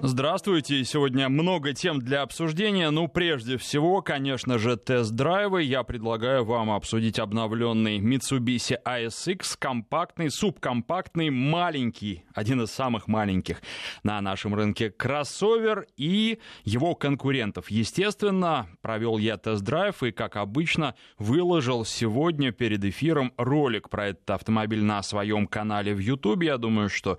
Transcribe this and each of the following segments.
Здравствуйте. Сегодня много тем для обсуждения. Ну, прежде всего, конечно же, тест-драйвы. Я предлагаю вам обсудить обновленный Mitsubishi ASX, компактный, субкомпактный, маленький, один из самых маленьких на нашем рынке кроссовер и его конкурентов. Естественно, провел я тест-драйв и, как обычно, выложил сегодня перед эфиром ролик про этот автомобиль на своем канале в YouTube. Я думаю, что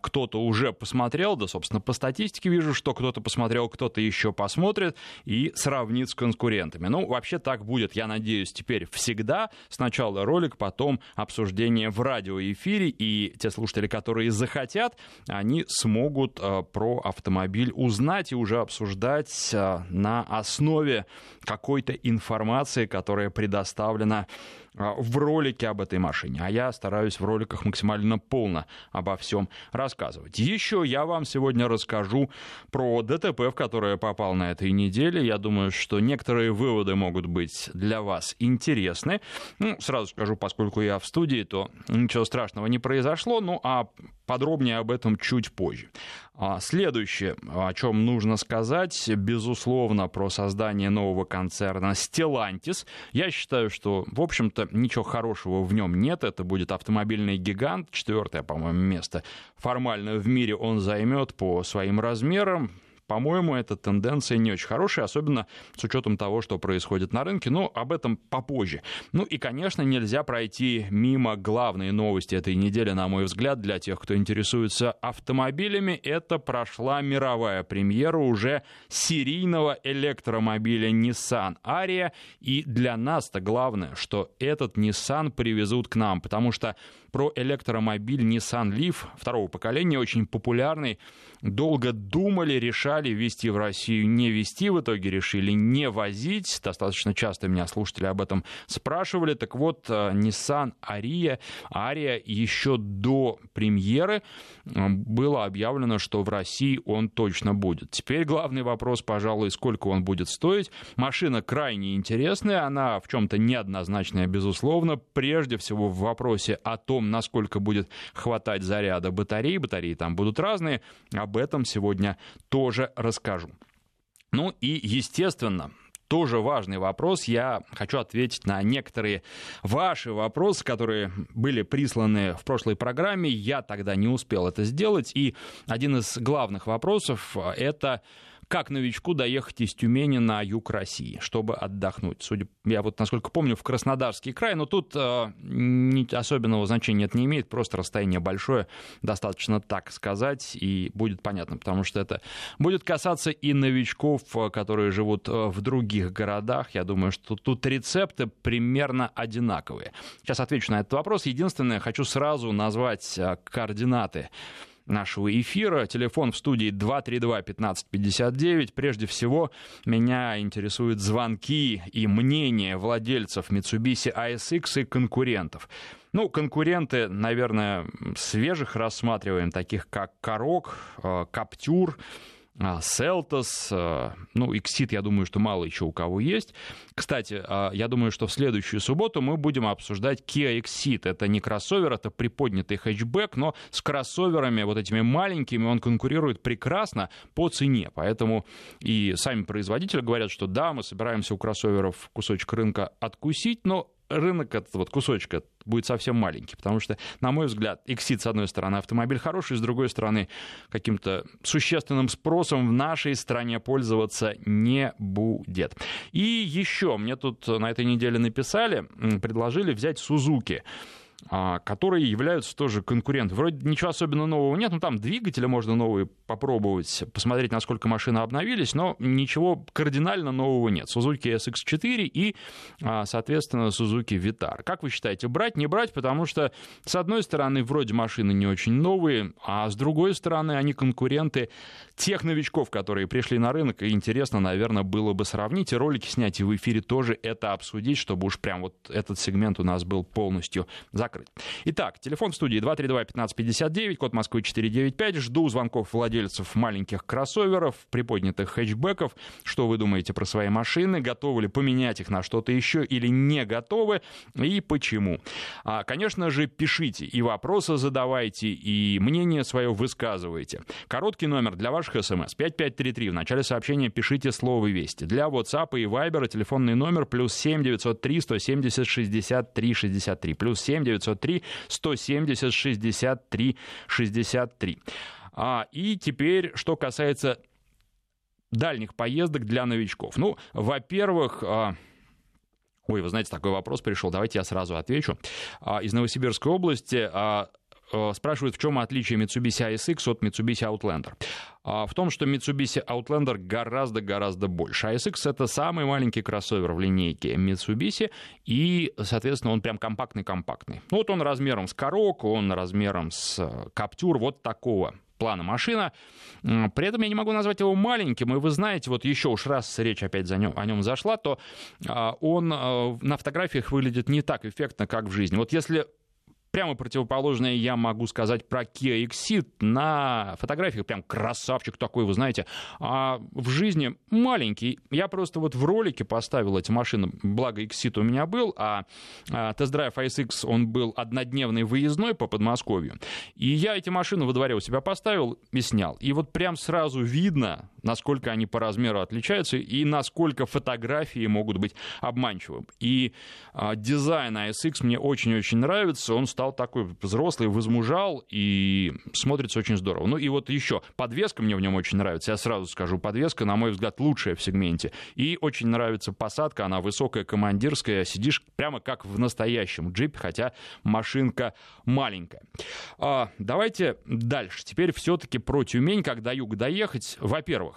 кто-то уже посмотрел, да, собственно, по статистике вижу, что кто-то посмотрел, кто-то еще посмотрит и сравнит с конкурентами. Ну, вообще так будет, я надеюсь, теперь всегда. Сначала ролик, потом обсуждение в радиоэфире, и те слушатели, которые захотят, они смогут э, про автомобиль узнать и уже обсуждать э, на основе какой-то информации, которая предоставлена в ролике об этой машине, а я стараюсь в роликах максимально полно обо всем рассказывать. Еще я вам сегодня расскажу про ДТП, в которое попал на этой неделе. Я думаю, что некоторые выводы могут быть для вас интересны. Ну, сразу скажу, поскольку я в студии, то ничего страшного не произошло, ну а подробнее об этом чуть позже. А следующее, о чем нужно сказать, безусловно, про создание нового концерна Stellantis. Я считаю, что, в общем-то, ничего хорошего в нем нет. Это будет автомобильный гигант, четвертое, по-моему, место формально в мире он займет по своим размерам. По-моему, эта тенденция не очень хорошая, особенно с учетом того, что происходит на рынке, но об этом попозже. Ну и, конечно, нельзя пройти мимо главной новости этой недели, на мой взгляд, для тех, кто интересуется автомобилями. Это прошла мировая премьера уже серийного электромобиля Nissan Aria. И для нас-то главное, что этот Nissan привезут к нам, потому что про электромобиль Nissan Leaf второго поколения, очень популярный, долго думали, решали ввести в Россию, не ввести, в итоге решили не возить. Достаточно часто меня слушатели об этом спрашивали. Так вот, э, Nissan Aria, Aria еще до премьеры было объявлено, что в России он точно будет. Теперь главный вопрос, пожалуй, сколько он будет стоить. Машина крайне интересная, она в чем-то неоднозначная, безусловно. Прежде всего в вопросе о том, насколько будет хватать заряда батареи. Батареи там будут разные. Об этом сегодня тоже расскажу. Ну и, естественно, тоже важный вопрос. Я хочу ответить на некоторые ваши вопросы, которые были присланы в прошлой программе. Я тогда не успел это сделать. И один из главных вопросов — это как новичку доехать из Тюмени на юг России, чтобы отдохнуть. Судя, я вот, насколько помню, в Краснодарский край, но тут э, особенного значения это не имеет, просто расстояние большое, достаточно так сказать, и будет понятно, потому что это будет касаться и новичков, э, которые живут э, в других городах. Я думаю, что тут рецепты примерно одинаковые. Сейчас отвечу на этот вопрос. Единственное, хочу сразу назвать э, координаты нашего эфира. Телефон в студии 232-1559. Прежде всего, меня интересуют звонки и мнения владельцев Mitsubishi ASX и конкурентов. Ну, конкуренты, наверное, свежих рассматриваем, таких как Корок, э, Каптюр, Селтос, а, ну, Exit, я думаю, что мало еще у кого есть. Кстати, а, я думаю, что в следующую субботу мы будем обсуждать Kia Exit. Это не кроссовер, это приподнятый хэтчбэк, но с кроссоверами вот этими маленькими он конкурирует прекрасно по цене. Поэтому и сами производители говорят, что да, мы собираемся у кроссоверов кусочек рынка откусить, но рынок этот вот кусочка будет совсем маленький, потому что, на мой взгляд, Exit, с одной стороны, автомобиль хороший, с другой стороны, каким-то существенным спросом в нашей стране пользоваться не будет. И еще мне тут на этой неделе написали, предложили взять Сузуки. А, которые являются тоже конкурентами. Вроде ничего особенно нового нет, ну там двигатели можно новые попробовать, посмотреть, насколько машины обновились, но ничего кардинально нового нет. Suzuki SX4 и, а, соответственно, Suzuki Vitar. Как вы считаете, брать, не брать? Потому что, с одной стороны, вроде машины не очень новые, а с другой стороны, они конкуренты тех новичков, которые пришли на рынок, и интересно, наверное, было бы сравнить и ролики снять, и в эфире тоже это обсудить, чтобы уж прям вот этот сегмент у нас был полностью закрыт закрыть. Итак, телефон в студии 232-1559, код Москвы 495. Жду звонков владельцев маленьких кроссоверов, приподнятых хэтчбеков. Что вы думаете про свои машины? Готовы ли поменять их на что-то еще или не готовы? И почему? А, конечно же, пишите и вопросы задавайте, и мнение свое высказывайте. Короткий номер для ваших смс 5533. В начале сообщения пишите слово «Вести». Для WhatsApp и Viber телефонный номер плюс 7 903 170 63 63. Плюс 7 903 170 63 63. А, и теперь, что касается дальних поездок для новичков. Ну, во-первых, а, Ой, вы знаете, такой вопрос пришел, давайте я сразу отвечу. А, из Новосибирской области а, спрашивают, в чем отличие Mitsubishi ASX от Mitsubishi Outlander. В том, что Mitsubishi Outlander гораздо-гораздо больше. ASX — это самый маленький кроссовер в линейке Mitsubishi, и, соответственно, он прям компактный-компактный. Ну, вот он размером с Корок, он размером с Каптюр, вот такого плана машина. При этом я не могу назвать его маленьким, и вы знаете, вот еще уж раз речь опять за нем, о нем зашла, то а, он а, на фотографиях выглядит не так эффектно, как в жизни. Вот если Прямо противоположное я могу сказать про Kia Exit. На фотографиях прям красавчик такой, вы знаете. А в жизни маленький. Я просто вот в ролике поставил эти машины. Благо Exit у меня был, а, а тест-драйв ISX, он был однодневный выездной по Подмосковью. И я эти машины во дворе у себя поставил и снял. И вот прям сразу видно, насколько они по размеру отличаются и насколько фотографии могут быть обманчивым. И а, дизайн ISX мне очень-очень нравится. Он стал такой взрослый, возмужал и смотрится очень здорово. Ну и вот еще, подвеска мне в нем очень нравится, я сразу скажу, подвеска, на мой взгляд, лучшая в сегменте. И очень нравится посадка, она высокая, командирская, сидишь прямо как в настоящем джипе, хотя машинка маленькая. А, давайте дальше. Теперь все-таки про Тюмень, как до юга доехать. Во-первых,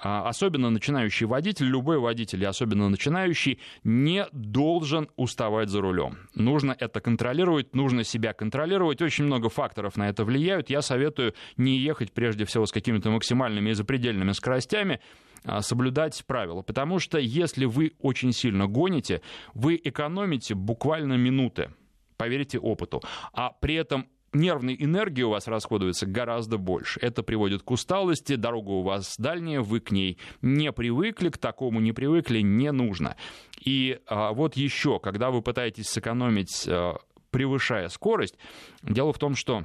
особенно начинающий водитель, любой водитель, особенно начинающий, не должен уставать за рулем. Нужно это контролировать, нужно себя контролировать. Очень много факторов на это влияют. Я советую не ехать прежде всего с какими-то максимальными и запредельными скоростями, а, соблюдать правила. Потому что если вы очень сильно гоните, вы экономите буквально минуты поверьте опыту. А при этом нервной энергии у вас расходуется гораздо больше. Это приводит к усталости, дорога у вас дальняя, вы к ней не привыкли, к такому не привыкли, не нужно. И а, вот еще, когда вы пытаетесь сэкономить, а, превышая скорость, дело в том, что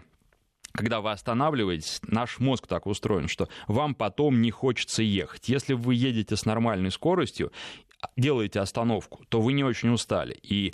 когда вы останавливаетесь, наш мозг так устроен, что вам потом не хочется ехать. Если вы едете с нормальной скоростью, делаете остановку, то вы не очень устали. И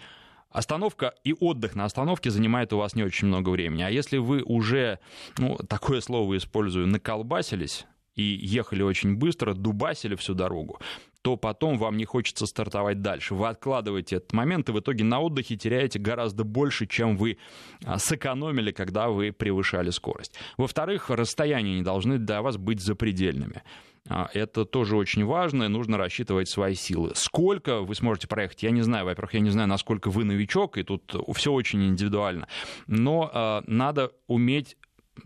Остановка и отдых на остановке занимает у вас не очень много времени. А если вы уже, ну, такое слово использую, наколбасились и ехали очень быстро, дубасили всю дорогу, то потом вам не хочется стартовать дальше. Вы откладываете этот момент, и в итоге на отдыхе теряете гораздо больше, чем вы а, сэкономили, когда вы превышали скорость. Во-вторых, расстояния не должны для вас быть запредельными. А, это тоже очень важно, и нужно рассчитывать свои силы. Сколько вы сможете проехать, я не знаю. Во-первых, я не знаю, насколько вы новичок, и тут все очень индивидуально. Но э, надо уметь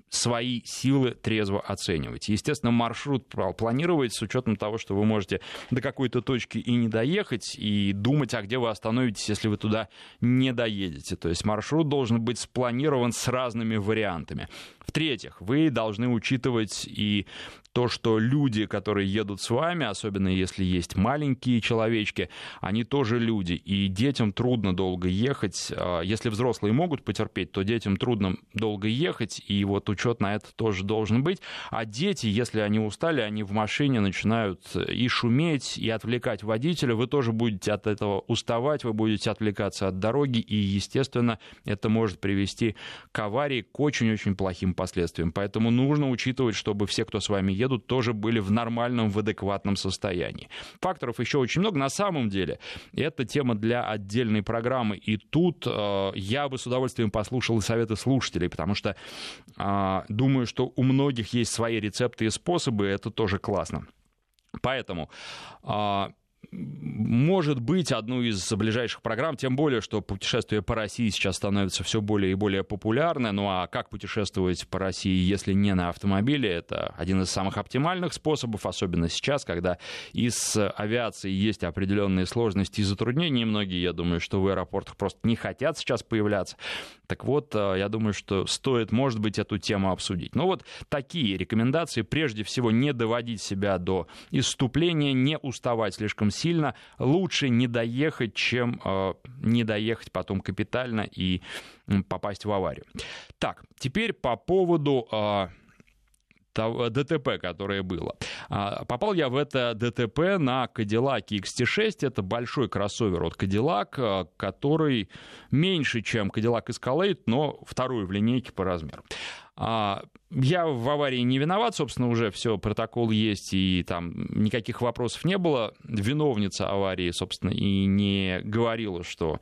свои силы трезво оценивать. Естественно, маршрут планировать с учетом того, что вы можете до какой-то точки и не доехать, и думать, а где вы остановитесь, если вы туда не доедете. То есть маршрут должен быть спланирован с разными вариантами. В-третьих, вы должны учитывать и то, что люди, которые едут с вами, особенно если есть маленькие человечки, они тоже люди, и детям трудно долго ехать. А, если взрослые могут потерпеть, то детям трудно долго ехать, и вот учет на это тоже должен быть. А дети, если они устали, они в машине начинают и шуметь, и отвлекать водителя, вы тоже будете от этого уставать, вы будете отвлекаться от дороги, и, естественно, это может привести к аварии, к очень-очень плохим последствиям. Поэтому нужно учитывать, чтобы все, кто с вами едет, едут, тоже были в нормальном, в адекватном состоянии. Факторов еще очень много. На самом деле, это тема для отдельной программы. И тут э, я бы с удовольствием послушал и советы слушателей, потому что э, думаю, что у многих есть свои рецепты и способы, это тоже классно. Поэтому э, может быть, одну из ближайших программ, тем более, что путешествие по России сейчас становится все более и более популярно. Ну а как путешествовать по России, если не на автомобиле? Это один из самых оптимальных способов, особенно сейчас, когда из авиации есть определенные сложности и затруднения. Многие, я думаю, что в аэропортах просто не хотят сейчас появляться. Так вот, э, я думаю, что стоит, может быть, эту тему обсудить. Ну вот такие рекомендации. Прежде всего, не доводить себя до исступления, не уставать слишком сильно. Лучше не доехать, чем э, не доехать потом капитально и попасть в аварию. Так, теперь по поводу... Э, ДТП, которое было. А, попал я в это ДТП на Cadillac XT6. Это большой кроссовер от Cadillac, а, который меньше, чем Cadillac Escalade, но второй в линейке по размеру. Я в аварии не виноват, собственно, уже все, протокол есть, и там никаких вопросов не было. Виновница аварии, собственно, и не говорила, что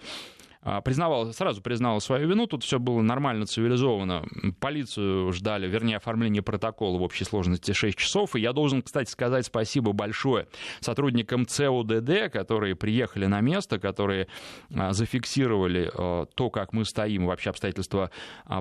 признавал, сразу признал свою вину, тут все было нормально, цивилизованно. Полицию ждали, вернее, оформление протокола в общей сложности 6 часов. И я должен, кстати, сказать спасибо большое сотрудникам ЦУДД, которые приехали на место, которые а, зафиксировали а, то, как мы стоим, вообще обстоятельства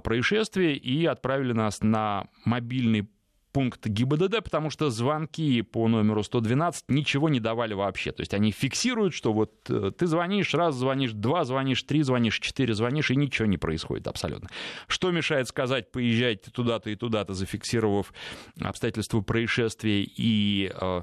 происшествия, и отправили нас на мобильный пункт ГИБДД, потому что звонки по номеру 112 ничего не давали вообще. То есть они фиксируют, что вот э, ты звонишь, раз звонишь, два звонишь, три звонишь, четыре звонишь, и ничего не происходит абсолютно. Что мешает сказать, поезжайте туда-то и туда-то, зафиксировав обстоятельства происшествия и э,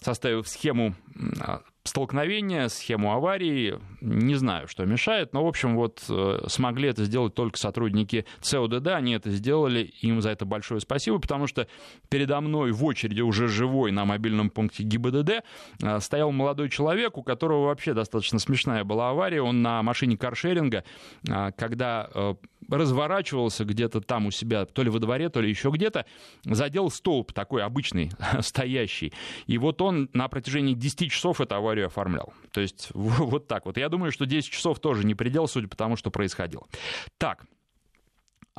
составив схему а, столкновения, схему аварии. Не знаю, что мешает, но, в общем, вот э, смогли это сделать только сотрудники ЦОДД, они это сделали, им за это большое спасибо, потому что передо мной в очереди уже живой на мобильном пункте ГИБДД э, стоял молодой человек, у которого вообще достаточно смешная была авария, он на машине каршеринга, э, когда разворачивался где-то там у себя, то ли во дворе, то ли еще где-то, задел столб такой обычный, стоящий. И вот он на протяжении 10 часов эту аварию оформлял. То есть вот так вот. Я думаю, что 10 часов тоже не предел, судя по тому, что происходило. Так,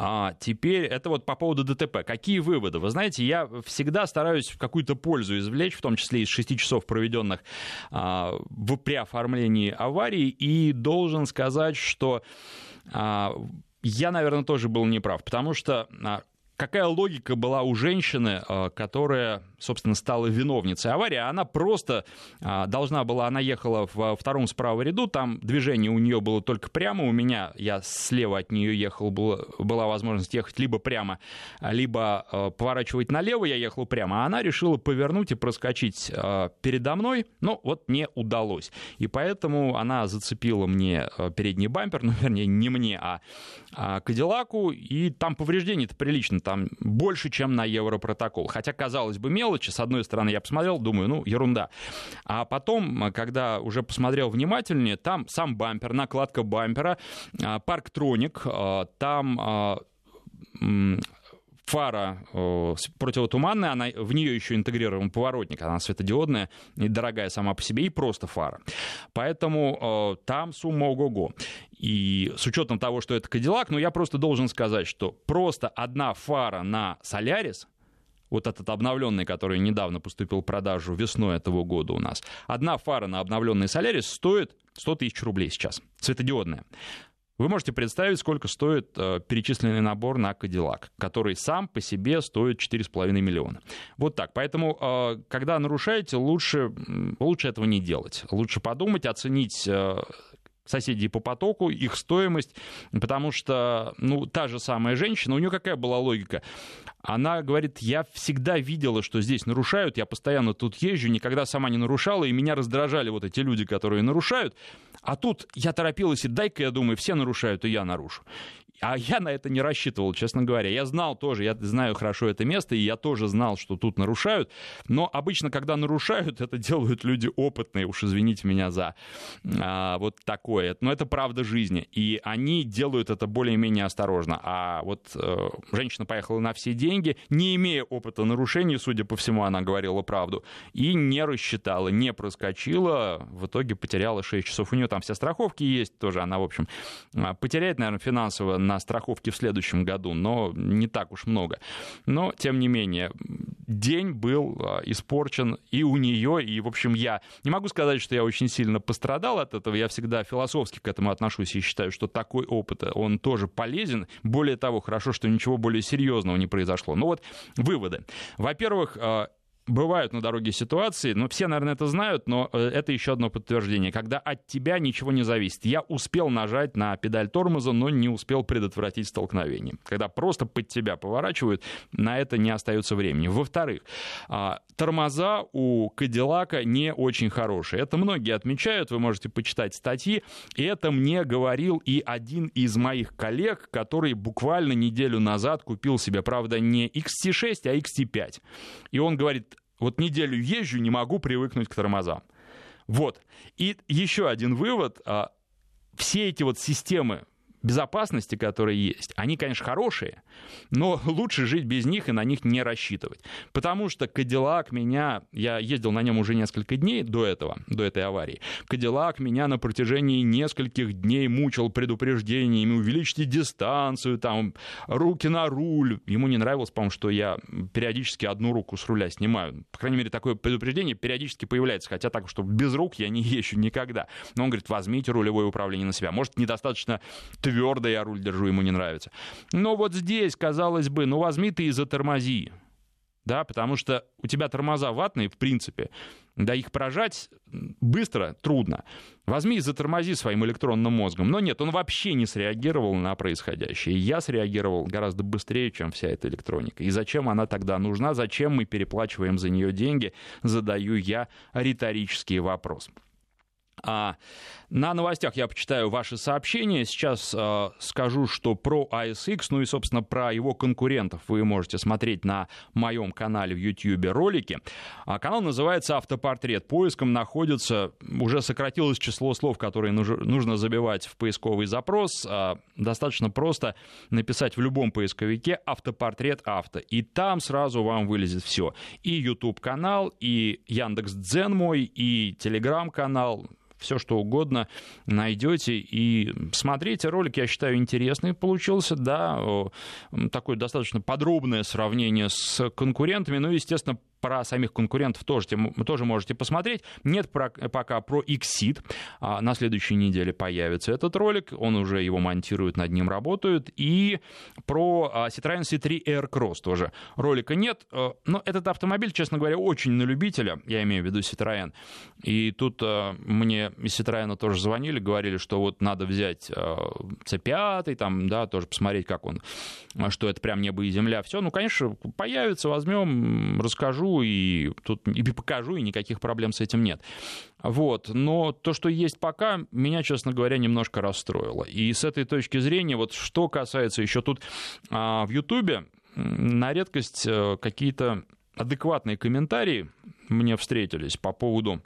а теперь это вот по поводу ДТП. Какие выводы? Вы знаете, я всегда стараюсь какую-то пользу извлечь, в том числе из 6 часов, проведенных а, в, при оформлении аварии, и должен сказать, что а, я, наверное, тоже был неправ, потому что а, какая логика была у женщины, а, которая, собственно, стала виновницей аварии? Она просто а, должна была, она ехала в втором справа ряду, там движение у нее было только прямо, у меня, я слева от нее ехал, была, была возможность ехать либо прямо, либо а, поворачивать налево, я ехал прямо, а она решила повернуть и проскочить передо мной, но вот не удалось. И поэтому она зацепила мне передний бампер, ну, вернее, не мне, а Кадиллаку, и там повреждений-то прилично, там больше, чем на Европротокол. Хотя, казалось бы, мелочи. С одной стороны, я посмотрел, думаю, ну, ерунда. А потом, когда уже посмотрел внимательнее, там сам бампер, накладка бампера, а, парктроник, а, там а, фара э, противотуманная, она, в нее еще интегрирован поворотник, она светодиодная, недорогая сама по себе, и просто фара. Поэтому э, там сумма ого-го. И с учетом того, что это Кадиллак, ну я просто должен сказать, что просто одна фара на Солярис, вот этот обновленный, который недавно поступил в продажу весной этого года у нас, одна фара на обновленный Солярис стоит 100 тысяч рублей сейчас, светодиодная. Вы можете представить, сколько стоит э, перечисленный набор на Кадиллак, который сам по себе стоит 4,5 миллиона. Вот так. Поэтому, э, когда нарушаете, лучше, лучше этого не делать. Лучше подумать, оценить э, соседей по потоку, их стоимость, потому что, ну, та же самая женщина, у нее какая была логика? Она говорит, я всегда видела, что здесь нарушают, я постоянно тут езжу, никогда сама не нарушала, и меня раздражали вот эти люди, которые нарушают, а тут я торопилась, и дай-ка, я думаю, все нарушают, и я нарушу. А я на это не рассчитывал, честно говоря. Я знал тоже, я знаю хорошо это место, и я тоже знал, что тут нарушают. Но обычно, когда нарушают, это делают люди опытные, уж извините меня за а, вот такое. Но это правда жизни. И они делают это более-менее осторожно. А вот э, женщина поехала на все деньги, не имея опыта нарушений, судя по всему, она говорила правду, и не рассчитала, не проскочила, в итоге потеряла 6 часов. У нее там все страховки есть тоже, она, в общем, а, потеряет, наверное, финансово на страховке в следующем году, но не так уж много. Но, тем не менее, день был а, испорчен и у нее, и, в общем, я не могу сказать, что я очень сильно пострадал от этого, я всегда философски к этому отношусь и считаю, что такой опыт, он тоже полезен. Более того, хорошо, что ничего более серьезного не произошло. Ну вот, выводы. Во-первых, а, бывают на дороге ситуации, но все, наверное, это знают, но э, это еще одно подтверждение, когда от тебя ничего не зависит. Я успел нажать на педаль тормоза, но не успел предотвратить столкновение. Когда просто под тебя поворачивают, на это не остается времени. Во-вторых, а, тормоза у Кадиллака не очень хорошие. Это многие отмечают, вы можете почитать статьи, и это мне говорил и один из моих коллег, который буквально неделю назад купил себе, правда, не XT6, а XT5. И он говорит, вот неделю езжу, не могу привыкнуть к тормозам. Вот. И еще один вывод. А, все эти вот системы безопасности, которые есть, они, конечно, хорошие, но лучше жить без них и на них не рассчитывать. Потому что Кадиллак меня, я ездил на нем уже несколько дней до этого, до этой аварии, Кадиллак меня на протяжении нескольких дней мучил предупреждениями, увеличьте дистанцию, там, руки на руль. Ему не нравилось, по-моему, что я периодически одну руку с руля снимаю. По крайней мере, такое предупреждение периодически появляется, хотя так, что без рук я не езжу никогда. Но он говорит, возьмите рулевое управление на себя. Может, недостаточно твердо я руль держу, ему не нравится. Но вот здесь, казалось бы, ну возьми ты и затормози. Да, потому что у тебя тормоза ватные, в принципе, да их прожать быстро трудно. Возьми и затормози своим электронным мозгом. Но нет, он вообще не среагировал на происходящее. Я среагировал гораздо быстрее, чем вся эта электроника. И зачем она тогда нужна? Зачем мы переплачиваем за нее деньги? Задаю я риторический вопрос. А на новостях я почитаю ваши сообщения. Сейчас э, скажу, что про ASX, ну и, собственно, про его конкурентов вы можете смотреть на моем канале в YouTube ролики. А канал называется «Автопортрет». Поиском находится, уже сократилось число слов, которые нужно забивать в поисковый запрос. А, достаточно просто написать в любом поисковике «Автопортрет авто». И там сразу вам вылезет все. И YouTube-канал, и Яндекс.Дзен мой, и Телеграм-канал, все что угодно найдете и смотрите. Ролик, я считаю, интересный получился, да, такое достаточно подробное сравнение с конкурентами, ну, естественно, про самих конкурентов тоже, тоже можете посмотреть. Нет про, пока про Xseed. А, на следующей неделе появится этот ролик. Он уже его монтирует, над ним работают. И про а, Citroёn C3 Aircross тоже ролика нет. А, но этот автомобиль, честно говоря, очень на любителя. Я имею в виду Citroёn. И тут а, мне из Citroёn тоже звонили, говорили, что вот надо взять C5, там, да, тоже посмотреть, как он, что это прям небо и земля. Все, ну, конечно, появится, возьмем, расскажу и тут и покажу, и никаких проблем с этим нет. Вот. Но то, что есть пока, меня, честно говоря, немножко расстроило. И с этой точки зрения, вот что касается еще тут а, в Ютубе, на редкость а, какие-то адекватные комментарии мне встретились по поводу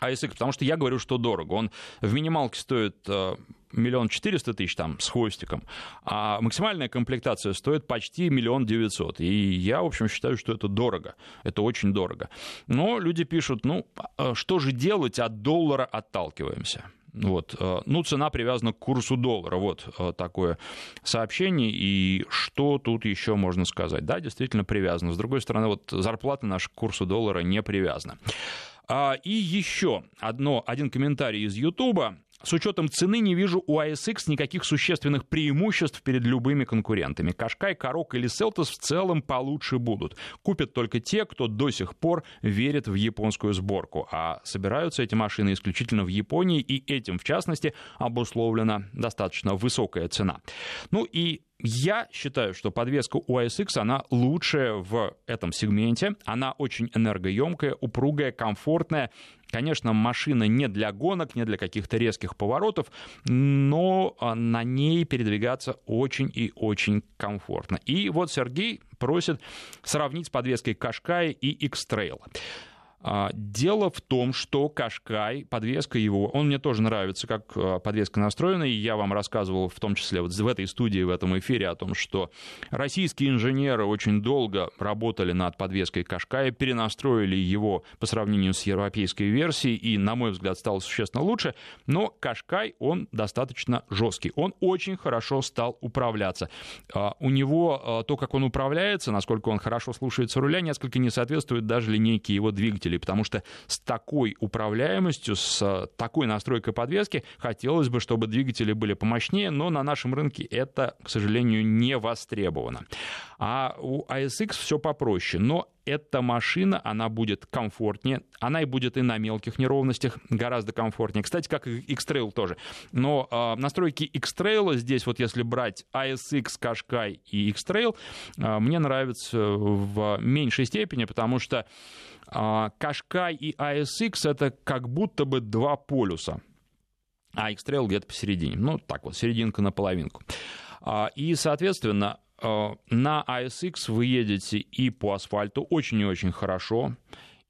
ASX, потому что я говорю, что дорого. Он в минималке стоит э, миллион четыреста тысяч там с хвостиком, а максимальная комплектация стоит почти миллион девятьсот. И я, в общем, считаю, что это дорого. Это очень дорого. Но люди пишут, ну, а что же делать, от доллара отталкиваемся. Вот. Э, ну, цена привязана к курсу доллара. Вот э, такое сообщение. И что тут еще можно сказать? Да, действительно привязано. С другой стороны, вот зарплата наша к курсу доллара не привязана. А, и еще одно, один комментарий из Ютуба. С учетом цены не вижу у ASX никаких существенных преимуществ перед любыми конкурентами. Кашкай, Корок или Селтос в целом получше будут. Купят только те, кто до сих пор верит в японскую сборку. А собираются эти машины исключительно в Японии, и этим, в частности, обусловлена достаточно высокая цена. Ну и я считаю, что подвеска у ASX, она лучшая в этом сегменте. Она очень энергоемкая, упругая, комфортная. Конечно, машина не для гонок, не для каких-то резких поворотов, но а, на ней передвигаться очень и очень комфортно. И вот Сергей просит сравнить с подвеской Кашкай и X-Trail. А, дело в том, что Кашкай, подвеска его, он мне тоже нравится, как а, подвеска настроена, и я вам рассказывал в том числе вот в этой студии, в этом эфире о том, что российские инженеры очень долго работали над подвеской Кашкая, перенастроили его по сравнению с европейской версией, и, на мой взгляд, стало существенно лучше, но Кашкай, он достаточно жесткий, он очень хорошо стал управляться. А, у него то, как он управляется, насколько он хорошо слушается руля, несколько не соответствует даже линейке его двигателя двигателей, потому что с такой управляемостью, с такой настройкой подвески хотелось бы, чтобы двигатели были помощнее, но на нашем рынке это, к сожалению, не востребовано. А у ASX все попроще, но эта машина, она будет комфортнее, она и будет и на мелких неровностях гораздо комфортнее. Кстати, как и X-Trail тоже. Но э, настройки X-Trail здесь, вот если брать ASX, Qashqai и X-Trail, э, мне нравятся в меньшей степени, потому что Кашкай и ASX это как будто бы два полюса, а X-Trail где-то посередине. Ну, так вот, серединка на половинку. И, соответственно, на ASX вы едете и по асфальту очень и очень хорошо,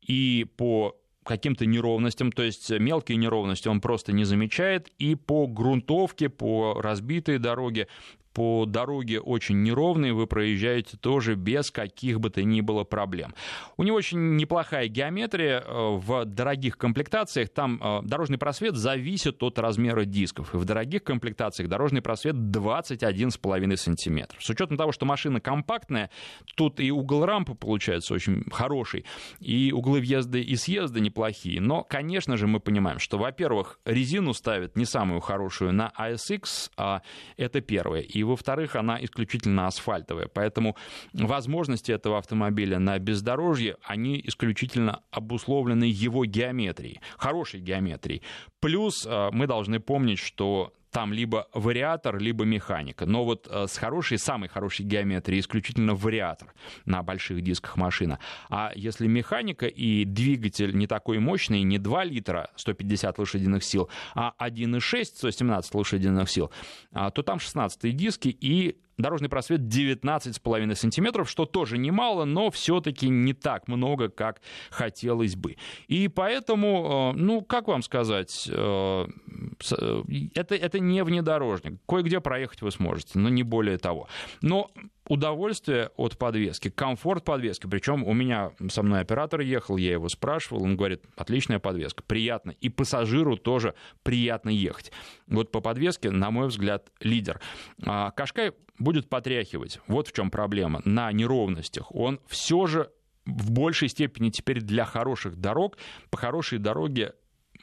и по каким-то неровностям, то есть мелкие неровности он просто не замечает, и по грунтовке, по разбитой дороге по дороге очень неровной, вы проезжаете тоже без каких бы то ни было проблем. У него очень неплохая геометрия э, в дорогих комплектациях. Там э, дорожный просвет зависит от размера дисков. И в дорогих комплектациях дорожный просвет 21,5 сантиметров. С учетом того, что машина компактная, тут и угол рампы получается очень хороший, и углы въезда и съезда неплохие. Но, конечно же, мы понимаем, что, во-первых, резину ставят не самую хорошую на ASX, а это первое. И и, во-вторых, она исключительно асфальтовая. Поэтому возможности этого автомобиля на бездорожье, они исключительно обусловлены его геометрией, хорошей геометрией. Плюс э, мы должны помнить, что там либо вариатор, либо механика. Но вот э, с хорошей, самой хорошей геометрией исключительно вариатор на больших дисках машина. А если механика и двигатель не такой мощный, не 2 литра 150 лошадиных сил, а 1,6 117 лошадиных сил, а, то там 16 диски и дорожный просвет 19,5 сантиметров, что тоже немало, но все-таки не так много, как хотелось бы. И поэтому, э, ну, как вам сказать, э, э, это, это не внедорожник. Кое-где проехать вы сможете, но не более того. Но удовольствие от подвески, комфорт подвески. Причем у меня со мной оператор ехал, я его спрашивал, он говорит, отличная подвеска, приятно. И пассажиру тоже приятно ехать. Вот по подвеске, на мой взгляд, лидер. А Кашкай будет потряхивать. Вот в чем проблема. На неровностях он все же в большей степени теперь для хороших дорог, по хорошей дороге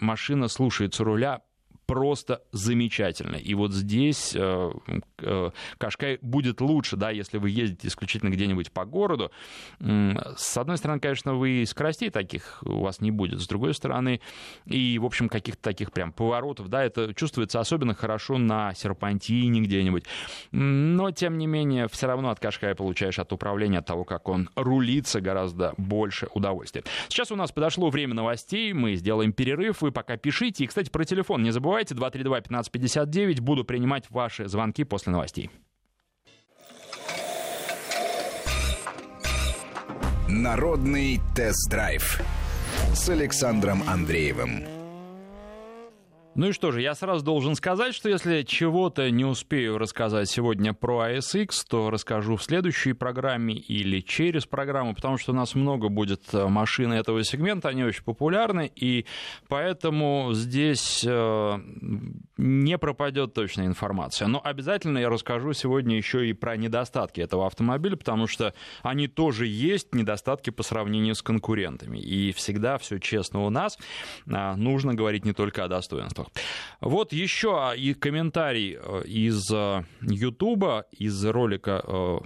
машина слушается руля просто замечательно. И вот здесь э, э, Кашкай будет лучше, да, если вы ездите исключительно где-нибудь по городу. С одной стороны, конечно, вы скоростей таких у вас не будет. С другой стороны, и, в общем, каких-то таких прям поворотов, да, это чувствуется особенно хорошо на серпантине где-нибудь. Но, тем не менее, все равно от Кашкая получаешь от управления, от того, как он рулится, гораздо больше удовольствия. Сейчас у нас подошло время новостей, мы сделаем перерыв, вы пока пишите. И, кстати, про телефон не забывайте забывайте, 232-1559. Буду принимать ваши звонки после новостей. Народный тест-драйв с Александром Андреевым. Ну и что же, я сразу должен сказать, что если чего-то не успею рассказать сегодня про ASX, то расскажу в следующей программе или через программу, потому что у нас много будет э, машин этого сегмента, они очень популярны, и поэтому здесь э, не пропадет точная информация. Но обязательно я расскажу сегодня еще и про недостатки этого автомобиля, потому что они тоже есть, недостатки по сравнению с конкурентами. И всегда все честно у нас, а, нужно говорить не только о достоинствах. Вот еще и комментарий э, из э, Ютуба, из ролика э,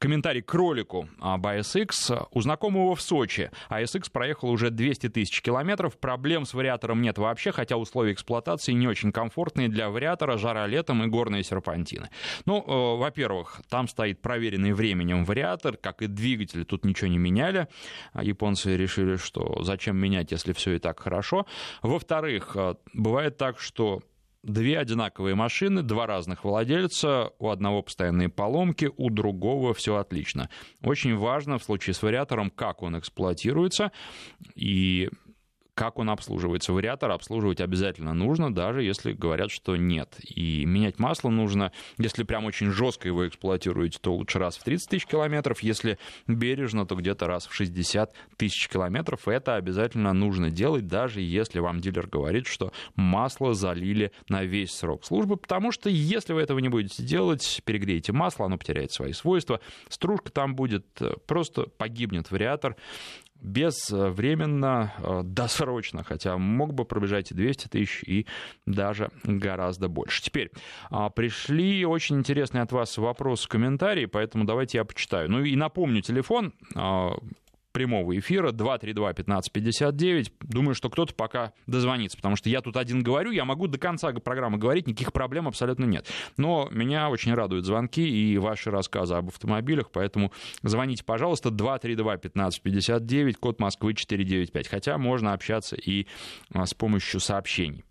комментарий к ролику об ASX. У знакомого в Сочи ASX проехал уже 200 тысяч километров. Проблем с вариатором нет вообще, хотя условия эксплуатации не очень комфортные для вариатора, жара летом и горные серпантины. Ну, э, во-первых, там стоит проверенный временем вариатор, как и двигатель, тут ничего не меняли. Японцы решили, что зачем менять, если все и так хорошо. Во-вторых, бывает так, что две одинаковые машины, два разных владельца, у одного постоянные поломки, у другого все отлично. Очень важно в случае с вариатором, как он эксплуатируется, и как он обслуживается. Вариатор обслуживать обязательно нужно, даже если говорят, что нет. И менять масло нужно, если прям очень жестко его эксплуатируете, то лучше раз в 30 тысяч километров, если бережно, то где-то раз в 60 тысяч километров. Это обязательно нужно делать, даже если вам дилер говорит, что масло залили на весь срок службы, потому что если вы этого не будете делать, перегреете масло, оно потеряет свои свойства, стружка там будет, э, просто погибнет вариатор, безвременно, э, досрочно, хотя мог бы пробежать и 200 тысяч, и даже гораздо больше. Теперь, а, пришли очень интересные от вас вопросы, комментарии, поэтому давайте я почитаю. Ну и напомню, телефон а, прямого эфира 232-1559. Думаю, что кто-то пока дозвонится, потому что я тут один говорю, я могу до конца программы говорить, никаких проблем абсолютно нет. Но меня очень радуют звонки и ваши рассказы об автомобилях, поэтому звоните, пожалуйста, 232-1559, код Москвы 495. Хотя можно общаться и а, с помощью сообщений.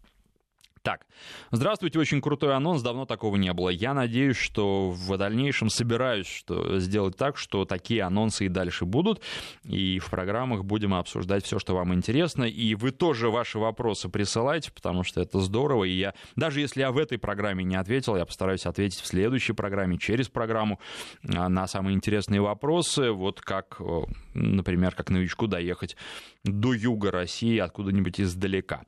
Так, здравствуйте, очень крутой анонс, давно такого не было. Я надеюсь, что в дальнейшем собираюсь что, сделать так, что такие анонсы и дальше будут, и в программах будем обсуждать все, что вам интересно, и вы тоже ваши вопросы присылайте, потому что это здорово, и я, даже если я в этой программе не ответил, я постараюсь ответить в следующей программе, через программу а, на самые интересные вопросы, вот как, например, как новичку доехать до юга России, откуда-нибудь издалека.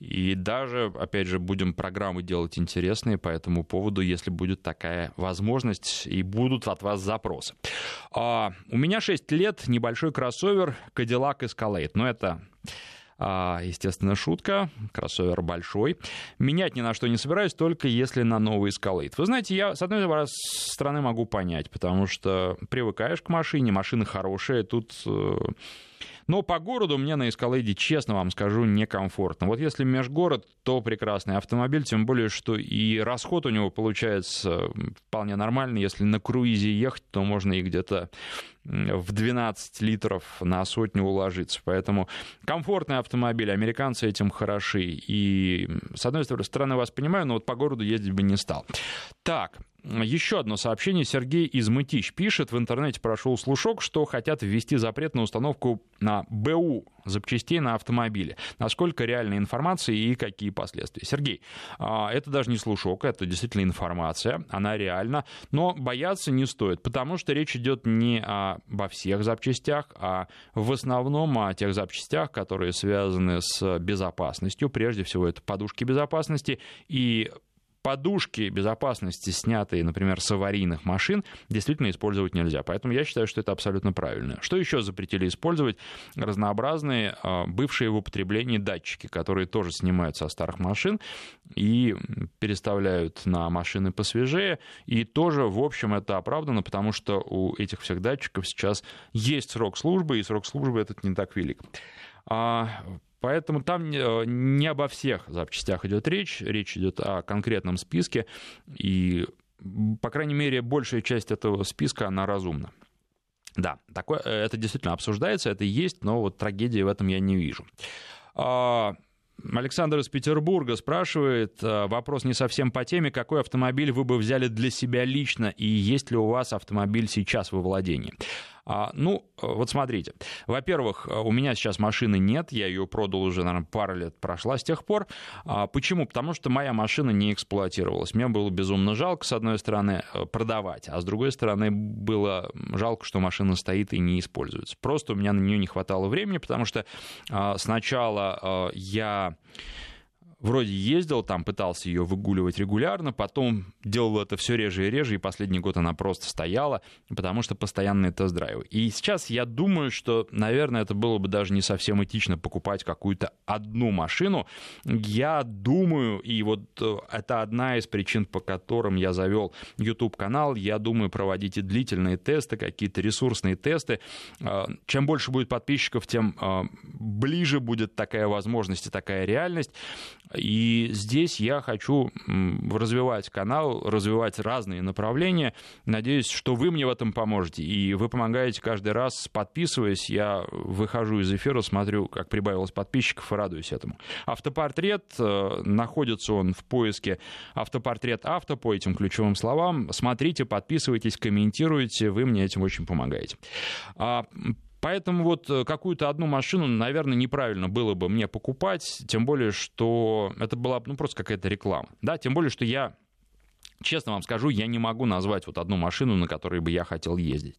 И даже, опять же, будем программы делать интересные по этому поводу, если будет такая возможность и будут от вас запросы. А, у меня 6 лет, небольшой кроссовер Cadillac Escalade. Но это а, естественно, шутка, кроссовер большой. Менять ни на что не собираюсь, только если на новый Escalade. Вы знаете, я с одной стороны могу понять, потому что привыкаешь к машине, машина хорошая, тут э, но по городу мне на Эскалейде, честно вам скажу, некомфортно. Вот если межгород, то прекрасный автомобиль, тем более, что и расход у него получается вполне нормальный. Если на круизе ехать, то можно и где-то в 12 литров на сотню уложиться. Поэтому комфортный автомобиль, американцы этим хороши. И, с одной стороны, вас понимаю, но вот по городу ездить бы не стал. Так, еще одно сообщение. Сергей из Мытищ пишет. В интернете прошел слушок, что хотят ввести запрет на установку на БУ запчастей на автомобиле. Насколько реальная информация и какие последствия? Сергей, а, это даже не слушок, это действительно информация, она реальна, но бояться не стоит, потому что речь идет не обо всех запчастях, а в основном о тех запчастях, которые связаны с безопасностью. Прежде всего, это подушки безопасности и подушки безопасности, снятые, например, с аварийных машин, действительно использовать нельзя. Поэтому я считаю, что это абсолютно правильно. Что еще запретили использовать? Разнообразные а, бывшие в употреблении датчики, которые тоже снимают со старых машин и переставляют на машины посвежее. И тоже, в общем, это оправдано, потому что у этих всех датчиков сейчас есть срок службы, и срок службы этот не так велик. Поэтому там э, не обо всех запчастях идет речь, речь идет о конкретном списке, и, по крайней мере, большая часть этого списка, она разумна. Да, такое, э, это действительно обсуждается, это есть, но вот трагедии в этом я не вижу. А, Александр из Петербурга спрашивает, э, вопрос не совсем по теме, какой автомобиль вы бы взяли для себя лично, и есть ли у вас автомобиль сейчас во владении? А, ну, вот смотрите. Во-первых, у меня сейчас машины нет, я ее продал уже, наверное, пару лет прошла с тех пор. А, почему? Потому что моя машина не эксплуатировалась. Мне было безумно жалко, с одной стороны, э, продавать, а с другой стороны, было жалко, что машина стоит и не используется. Просто у меня на нее не хватало времени, потому что а, сначала я вроде ездил, там пытался ее выгуливать регулярно, потом делал это все реже и реже, и последний год она просто стояла, потому что постоянные тест-драйвы. И сейчас я думаю, что, наверное, это было бы даже не совсем этично покупать какую-то одну машину. Я думаю, и вот э, это одна из причин, по которым я завел YouTube-канал, я думаю проводить и длительные тесты, какие-то ресурсные тесты. Э, чем больше будет подписчиков, тем э, ближе будет такая возможность и такая реальность. И здесь я хочу развивать канал, развивать разные направления. Надеюсь, что вы мне в этом поможете. И вы помогаете каждый раз, подписываясь. Я выхожу из эфира, смотрю, как прибавилось подписчиков, и радуюсь этому. Автопортрет, э, находится он в поиске автопортрет авто по этим ключевым словам. Смотрите, подписывайтесь, комментируйте, вы мне этим очень помогаете. Поэтому вот э, какую-то одну машину, наверное, неправильно было бы мне покупать, тем более, что это была ну, просто какая-то реклама. Да, тем более, что я Честно вам скажу, я не могу назвать вот одну машину, на которой бы я хотел ездить.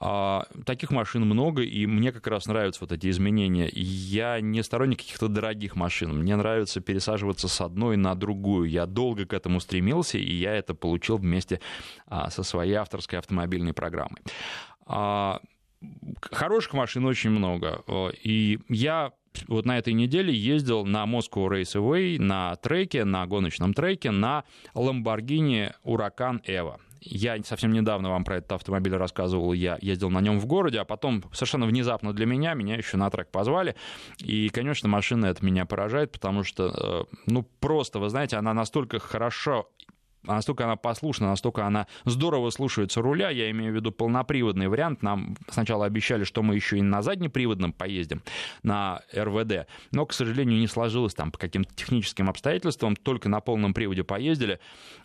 А, таких машин много, и мне как раз нравятся вот эти изменения. Я не сторонник каких-то дорогих машин. Мне нравится пересаживаться с одной на другую. Я долго к этому стремился, и я это получил вместе а, со своей авторской автомобильной программой. А, хороших машин очень много. И я вот на этой неделе ездил на Moscow Raceway, на треке, на гоночном треке, на Lamborghini Huracan Evo. Я совсем недавно вам про этот автомобиль рассказывал, я ездил на нем в городе, а потом совершенно внезапно для меня, меня еще на трек позвали. И, конечно, машина это меня поражает, потому что, э, ну, просто, вы знаете, она настолько хорошо настолько она послушна, настолько она здорово слушается руля, я имею в виду полноприводный вариант. Нам сначала обещали, что мы еще и на заднеприводном поездим, на РВД, но, к сожалению, не сложилось там по каким-то техническим обстоятельствам, только на полном приводе поездили.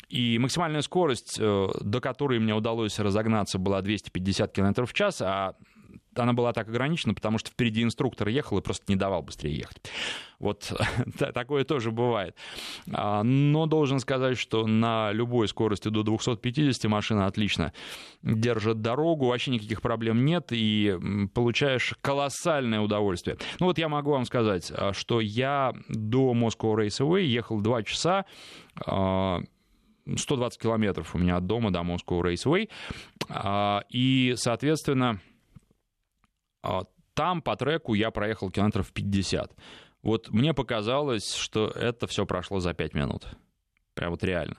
И максимальная скорость, э, до которой мне удалось разогнаться, была 250 км в час, а она была так ограничена, потому что впереди инструктор ехал и просто не давал быстрее ехать. Вот такое тоже бывает. А, но должен сказать, что на любой скорости до 250 машина отлично держит дорогу, вообще никаких проблем нет, и получаешь колоссальное удовольствие. Ну вот я могу вам сказать, а, что я до Moscow Raceway ехал 2 часа, 120 а, километров у меня от дома до Moscow Raceway, и, соответственно, там по треку я проехал километров 50. Вот мне показалось, что это все прошло за 5 минут. Прям вот реально.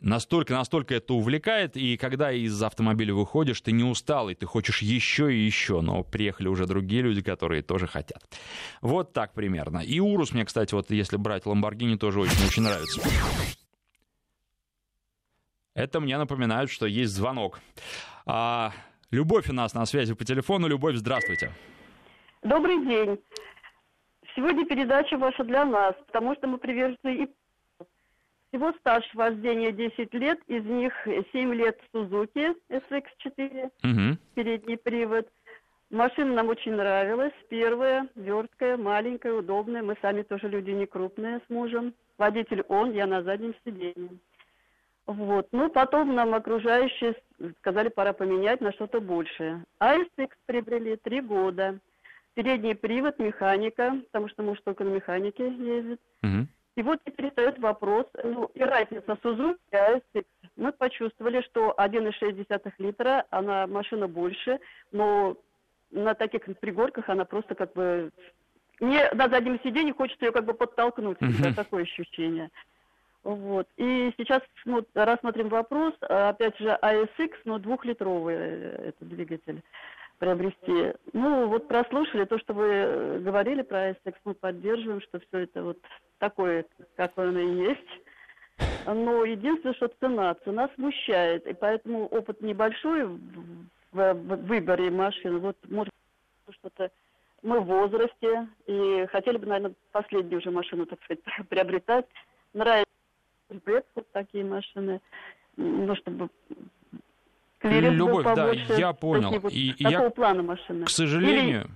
Настолько, настолько это увлекает, и когда из автомобиля выходишь, ты не устал, и ты хочешь еще и еще, но приехали уже другие люди, которые тоже хотят. Вот так примерно. И Урус мне, кстати, вот если брать Ламборгини, тоже очень-очень нравится. Это мне напоминает, что есть звонок. А, Любовь у нас на связи по телефону. Любовь, здравствуйте. Добрый день. Сегодня передача ваша для нас, потому что мы привержены и всего стаж вождения 10 лет, из них 7 лет Suzuki SX4, угу. передний привод. Машина нам очень нравилась. Первая, верткая, маленькая, удобная. Мы сами тоже люди не крупные с мужем. Водитель он, я на заднем сиденье. Вот. Ну, потом нам окружающие сказали, пора поменять на что-то большее. ASX приобрели три года. Передний привод, механика, потому что муж только на механике ездит. Угу. И вот теперь встает вопрос, ну, и разница Suzuki и ASX. Мы почувствовали, что 1,6 литра, она машина больше, но на таких пригорках она просто как бы... Не на заднем сиденье хочется ее как бы подтолкнуть, mm такое ощущение. Вот. И сейчас ну, рассмотрим вопрос, опять же, ASX, но двухлитровый э, этот двигатель приобрести. Ну, вот прослушали то, что вы говорили про ASX, мы поддерживаем, что все это вот такое, как оно и есть. Но единственное, что цена, цена смущает, и поэтому опыт небольшой в выборе машин. Вот, может, что-то мы в возрасте, и хотели бы, наверное, последнюю уже машину, так сказать, приобретать. Нравится вот такие машины, ну, чтобы Любовь, да, я понял. И, и я, плана машины? К сожалению, Или...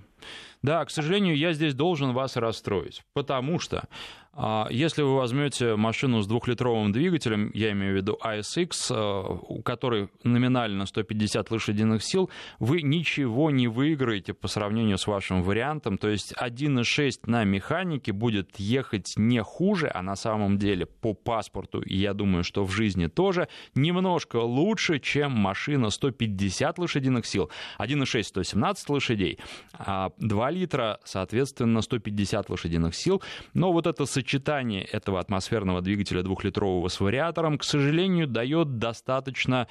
да, к сожалению, я здесь должен вас расстроить, потому что а если вы возьмете машину с двухлитровым двигателем, я имею в виду ASX, э, у которой номинально 150 лошадиных сил, вы ничего не выиграете по сравнению с вашим вариантом. То есть 1.6 на механике будет ехать не хуже, а на самом деле по паспорту, и я думаю, что в жизни тоже, немножко лучше, чем машина 150 лошадиных сил. 1.6 117 лошадей, а 2 литра, соответственно, 150 лошадиных сил. Но вот это сочетание этого атмосферного двигателя двухлитрового с вариатором, к сожалению, дает достаточно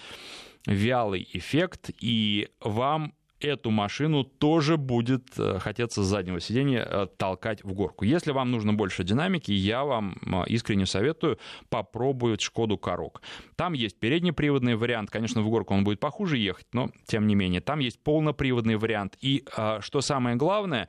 вялый эффект, и вам эту машину тоже будет э, хотеться с заднего сиденья э, толкать в горку. Если вам нужно больше динамики, я вам э, искренне советую попробовать Шкоду Корок. Там есть переднеприводный вариант, конечно, в горку он будет похуже ехать, но тем не менее, там есть полноприводный вариант. И что самое главное,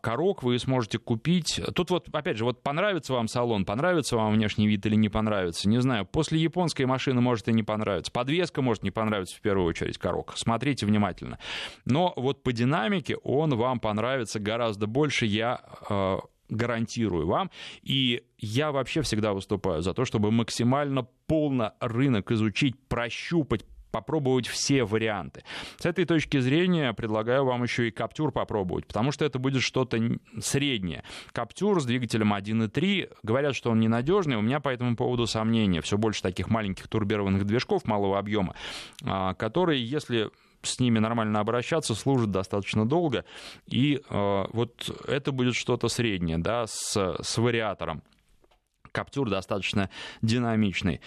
Корок вы сможете купить. Тут вот, опять же, вот понравится вам салон, понравится вам внешний вид или не понравится, не знаю. После японской машины может и не понравиться. Подвеска может не понравиться в первую очередь Корок. Смотрите внимательно. Но вот по динамике он вам понравится гораздо больше, я э, гарантирую вам. И я вообще всегда выступаю за то, чтобы максимально полно рынок изучить, прощупать, попробовать все варианты. С этой точки зрения предлагаю вам еще и Каптюр попробовать, потому что это будет что-то среднее. Каптюр с двигателем 1.3, говорят, что он ненадежный, у меня по этому поводу сомнения. Все больше таких маленьких турбированных движков малого объема, а, которые, если с ними нормально обращаться, служит достаточно долго. И э, вот это будет что-то среднее, да, с, с вариатором. Каптюр достаточно динамичный.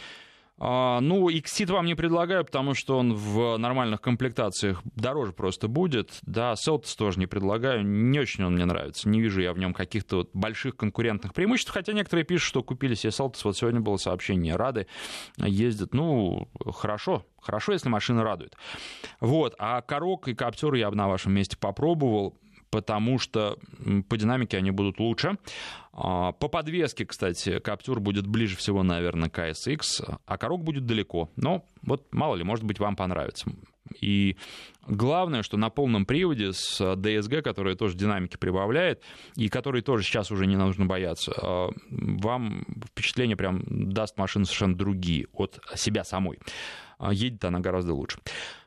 А, ну, Xceed вам не предлагаю, потому что он в нормальных комплектациях дороже просто будет. Да, Celtis тоже не предлагаю, не очень он мне нравится. Не вижу я в нем каких-то вот больших конкурентных преимуществ, хотя некоторые пишут, что купили себе Celtis. Вот сегодня было сообщение, рады ездят. Ну, хорошо, хорошо, если машина радует. Вот, а Корок и Каптюр я бы на вашем месте попробовал потому что по динамике они будут лучше. А, по подвеске, кстати, Каптюр будет ближе всего, наверное, к ASX, а Корок будет далеко. Но вот мало ли, может быть, вам понравится. И главное, что на полном приводе с DSG, который тоже динамики прибавляет, и который тоже сейчас уже не нужно бояться, а, вам впечатление прям даст машина совершенно другие от себя самой. А, едет она гораздо лучше.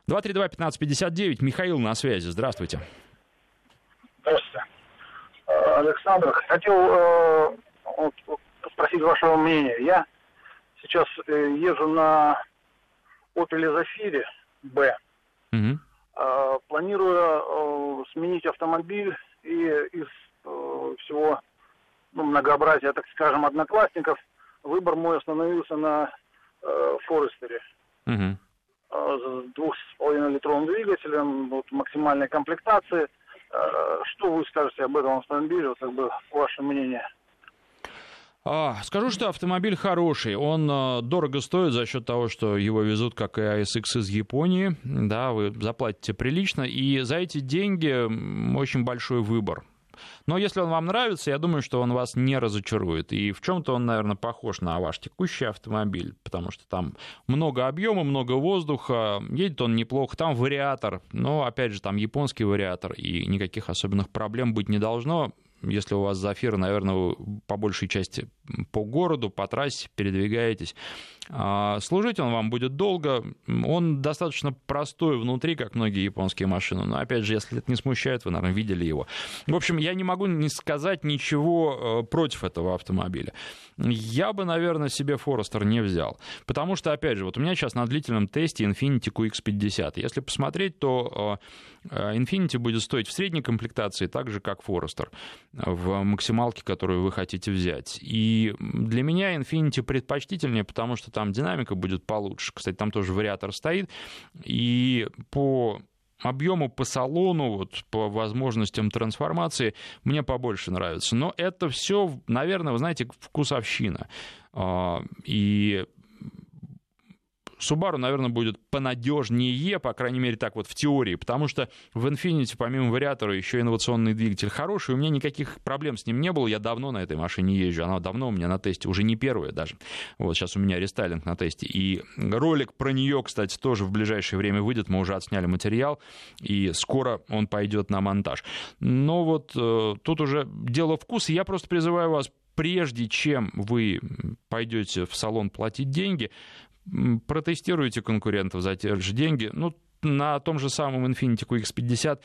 232-1559, Михаил на связи. Здравствуйте. Александр, хотел э, спросить вашего мнения. Я сейчас э, езжу на Opel Zafira B. Угу. Э, планирую э, сменить автомобиль и из э, всего ну, многообразия, так скажем, одноклассников, выбор мой остановился на э, Форестере. Угу. Э, с двух с половиной литровым двигателем, вот, максимальной комплектации – что вы скажете об этом автомобиле, как бы ваше мнение? А, скажу, что автомобиль хороший. Он а, дорого стоит за счет того, что его везут, как и ASX из Японии. Да, вы заплатите прилично. И за эти деньги очень большой выбор. Но если он вам нравится, я думаю, что он вас не разочарует. И в чем-то он, наверное, похож на ваш текущий автомобиль, потому что там много объема, много воздуха, едет он неплохо. Там вариатор, но, опять же, там японский вариатор, и никаких особенных проблем быть не должно если у вас зафир, наверное, вы по большей части по городу, по трассе передвигаетесь. А, служить он вам будет долго. Он достаточно простой внутри, как многие японские машины. Но, опять же, если это не смущает, вы, наверное, видели его. В общем, я не могу не сказать ничего э, против этого автомобиля. Я бы, наверное, себе Forester не взял. Потому что, опять же, вот у меня сейчас на длительном тесте Infiniti QX50. Если посмотреть, то э, Infiniti будет стоить в средней комплектации так же, как Forester в максималке, которую вы хотите взять. И для меня Infiniti предпочтительнее, потому что там динамика будет получше. Кстати, там тоже вариатор стоит. И по объему по салону, вот, по возможностям трансформации мне побольше нравится. Но это все, наверное, вы знаете, вкусовщина. А, и Subaru, наверное, будет понадежнее, по крайней мере, так вот в теории, потому что в Infiniti, помимо вариатора, еще инновационный двигатель хороший, у меня никаких проблем с ним не было, я давно на этой машине езжу, она давно у меня на тесте, уже не первая даже, вот сейчас у меня рестайлинг на тесте, и ролик про нее, кстати, тоже в ближайшее время выйдет, мы уже отсняли материал, и скоро он пойдет на монтаж. Но вот э, тут уже дело вкуса, я просто призываю вас прежде чем вы пойдете в салон платить деньги, протестируйте конкурентов за те же деньги. Ну, на том же самом Infiniti QX50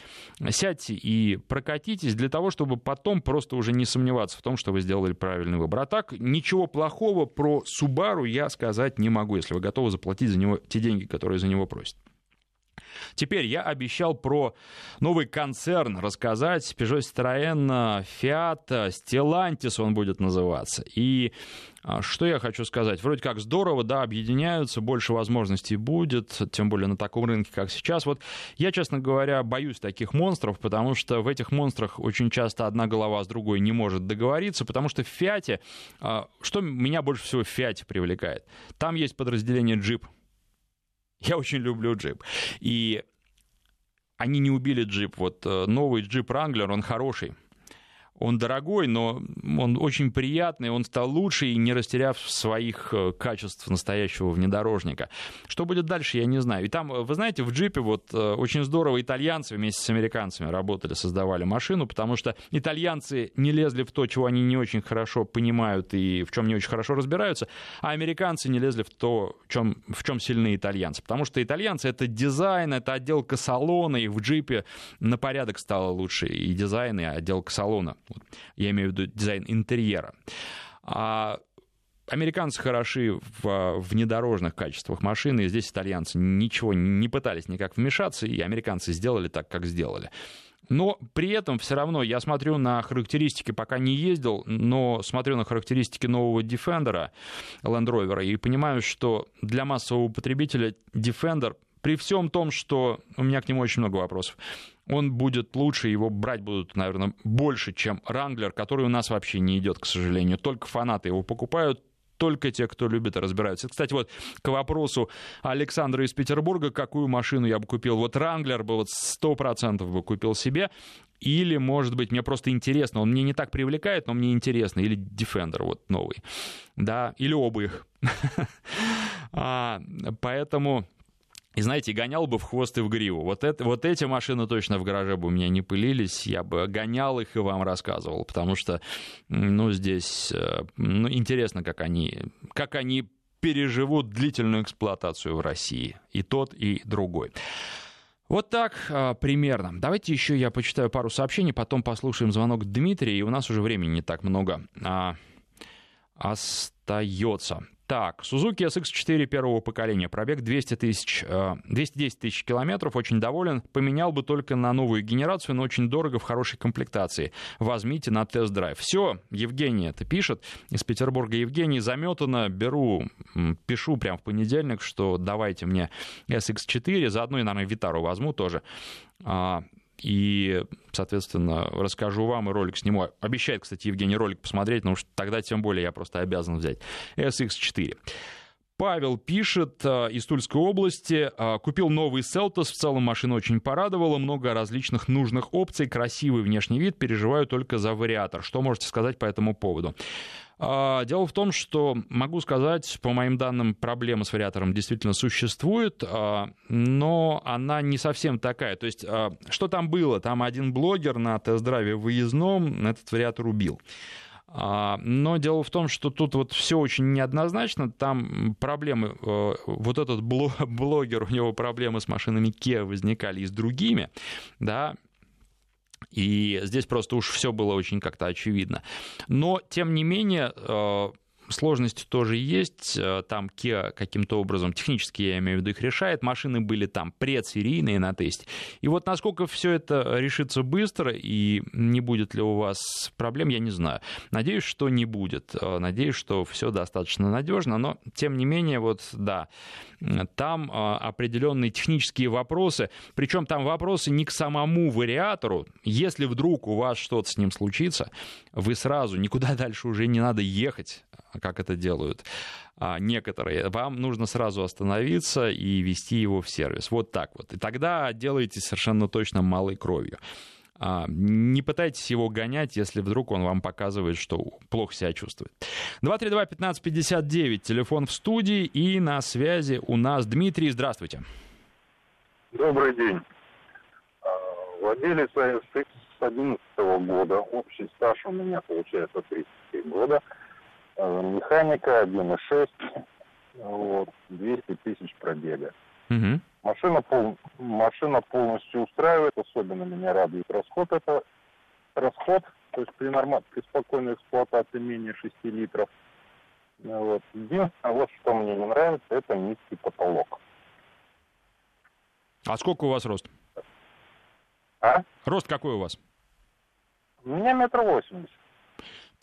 сядьте и прокатитесь для того, чтобы потом просто уже не сомневаться в том, что вы сделали правильный выбор. А так, ничего плохого про Subaru я сказать не могу, если вы готовы заплатить за него те деньги, которые за него просят. Теперь я обещал про новый концерн рассказать. Peugeot Citroën, Fiat, Stellantis он будет называться. И а, что я хочу сказать? Вроде как здорово, да, объединяются, больше возможностей будет, тем более на таком рынке, как сейчас. Вот я, честно говоря, боюсь таких монстров, потому что в этих монстрах очень часто одна голова с другой не может договориться, потому что в Фиате, что меня больше всего в Фиате привлекает? Там есть подразделение джип. Я очень люблю джип. И они не убили джип. Вот э, новый джип Wrangler, он хороший он дорогой, но он очень приятный, он стал лучше и не растеряв своих э, качеств настоящего внедорожника. Что будет дальше, я не знаю. И там, э, вы знаете, в джипе вот э, очень здорово итальянцы вместе с американцами работали, создавали машину, потому что итальянцы не лезли в то, чего они не очень хорошо понимают и в чем не очень хорошо разбираются, а американцы не лезли в то, в чем, в чем сильны итальянцы. Потому что итальянцы — это дизайн, это отделка салона, и в джипе на порядок стало лучше и дизайн, и отделка салона. Я имею в виду дизайн интерьера. А Американцы хороши в внедорожных качествах машины, и здесь итальянцы ничего не пытались никак вмешаться, и американцы сделали так, как сделали. Но при этом все равно я смотрю на характеристики, пока не ездил, но смотрю на характеристики нового Defender Land Rover и понимаю, что для массового потребителя Defender при всем том, что у меня к нему очень много вопросов, он будет лучше, его брать будут, наверное, больше, чем Ранглер, который у нас вообще не идет, к сожалению. Только фанаты его покупают, только те, кто любит и разбираются. Кстати, вот к вопросу Александра из Петербурга, какую машину я бы купил. Вот Ранглер бы вот сто процентов бы купил себе. Или, может быть, мне просто интересно, он мне не так привлекает, но мне интересно. Или Defender вот новый. Да, или оба их. А, поэтому и знаете, гонял бы в хвост и в гриву. Вот, это, вот эти машины точно в гараже бы у меня не пылились. Я бы гонял их и вам рассказывал. Потому что, ну, здесь э, ну, интересно, как они, как они переживут длительную эксплуатацию в России. И тот, и другой. Вот так а, примерно. Давайте еще я почитаю пару сообщений, потом послушаем звонок Дмитрия, и у нас уже времени не так много а, остается. Так, Suzuki SX4 первого поколения, пробег 200 тысяч, 210 э, тысяч километров, очень доволен. Поменял бы только на новую генерацию, но очень дорого в хорошей комплектации. Возьмите на тест-драйв. Все, Евгений это пишет. Из Петербурга Евгений заметано. Беру, пишу прямо в понедельник, что давайте мне SX4, заодно и, наверное, Витару возьму тоже. И, соответственно, расскажу вам и ролик сниму. Обещает, кстати, Евгений ролик посмотреть, потому что тогда тем более я просто обязан взять. SX4. Павел пишет э, из Тульской области. Э, купил новый Селтос. В целом машина очень порадовала. Много различных нужных опций. Красивый внешний вид. Переживаю только за вариатор. Что можете сказать по этому поводу? А, дело в том, что могу сказать, по моим данным, проблема с вариатором действительно существует, а, но она не совсем такая. То есть, а, что там было? Там один блогер на тест-драйве выездном этот вариатор убил. Но дело в том, что тут вот все очень неоднозначно. Там проблемы, вот этот блогер, у него проблемы с машинами Kia возникали и с другими, да, и здесь просто уж все было очень как-то очевидно. Но, тем не менее, э, сложности тоже есть. Э, там Kia каким-то образом, технически я имею в виду, их решает. Машины были там предсерийные на тесте. И вот насколько все это решится быстро и не будет ли у вас проблем, я не знаю. Надеюсь, что не будет. Э, надеюсь, что все достаточно надежно. Но, тем не менее, вот да, там э, определенные технические вопросы. Причем там вопросы не к самому вариатору. Если вдруг у вас что-то с ним случится, вы сразу никуда дальше уже не надо ехать как это делают а, некоторые, вам нужно сразу остановиться и вести его в сервис. Вот так вот. И тогда делаете совершенно точно малой кровью. А, не пытайтесь его гонять, если вдруг он вам показывает, что плохо себя чувствует. 232-1559, телефон в студии, и на связи у нас Дмитрий. Здравствуйте. Добрый день. А, владелец с 2011 года. Общий стаж у меня получается 33 года. Э, механика 1.6, вот, 200 тысяч пробега. Угу. Машина, пол, машина полностью устраивает, особенно меня радует расход это расход, то есть при, норма, при спокойной эксплуатации менее 6 литров. Вот. Единственное, вот что мне не нравится, это низкий потолок. А сколько у вас рост? А? Рост какой у вас? У меня метр восемьдесят.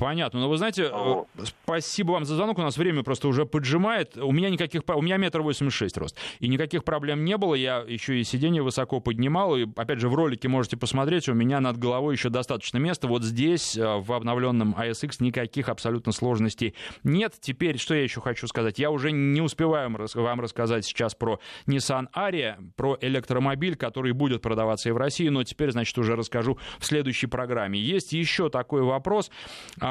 Понятно. Но вы знаете, вот. Э, спасибо вам за звонок. У нас время просто уже поджимает. У меня никаких... У меня метр восемьдесят шесть рост. И никаких проблем не было. Я еще и сиденье высоко поднимал. И, опять же, в ролике можете посмотреть. У меня над головой еще достаточно места. Вот здесь, э, в обновленном ASX, никаких абсолютно сложностей нет. Теперь, что я еще хочу сказать? Я уже не успеваю вам рассказать сейчас про Nissan Aria, про электромобиль, который будет продаваться и в России. Но теперь, значит, уже расскажу в следующей программе. Есть еще такой вопрос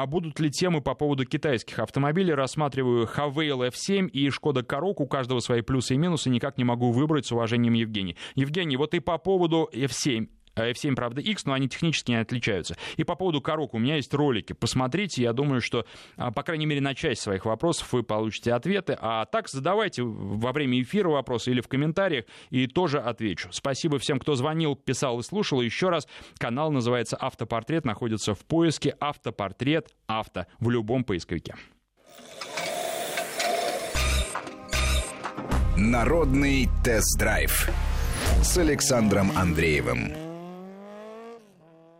а будут ли темы по поводу китайских автомобилей? Рассматриваю Havail F7 и Шкода Корок. У каждого свои плюсы и минусы. Никак не могу выбрать с уважением Евгений. Евгений, вот и по поводу F7. F7, правда, X, но они технически не отличаются. И по поводу корок у меня есть ролики. Посмотрите, я думаю, что, а, по крайней мере, на часть своих вопросов вы получите ответы. А так задавайте во время эфира вопросы или в комментариях, и тоже отвечу. Спасибо всем, кто звонил, писал и слушал. Еще раз, канал называется «Автопортрет», находится в поиске «Автопортрет авто» в любом поисковике. Народный тест-драйв с Александром Андреевым.